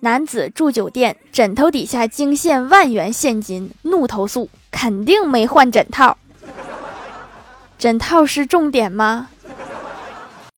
男子住酒店枕头底下惊现万元现金怒投诉肯定没换枕套。枕套是重点吗？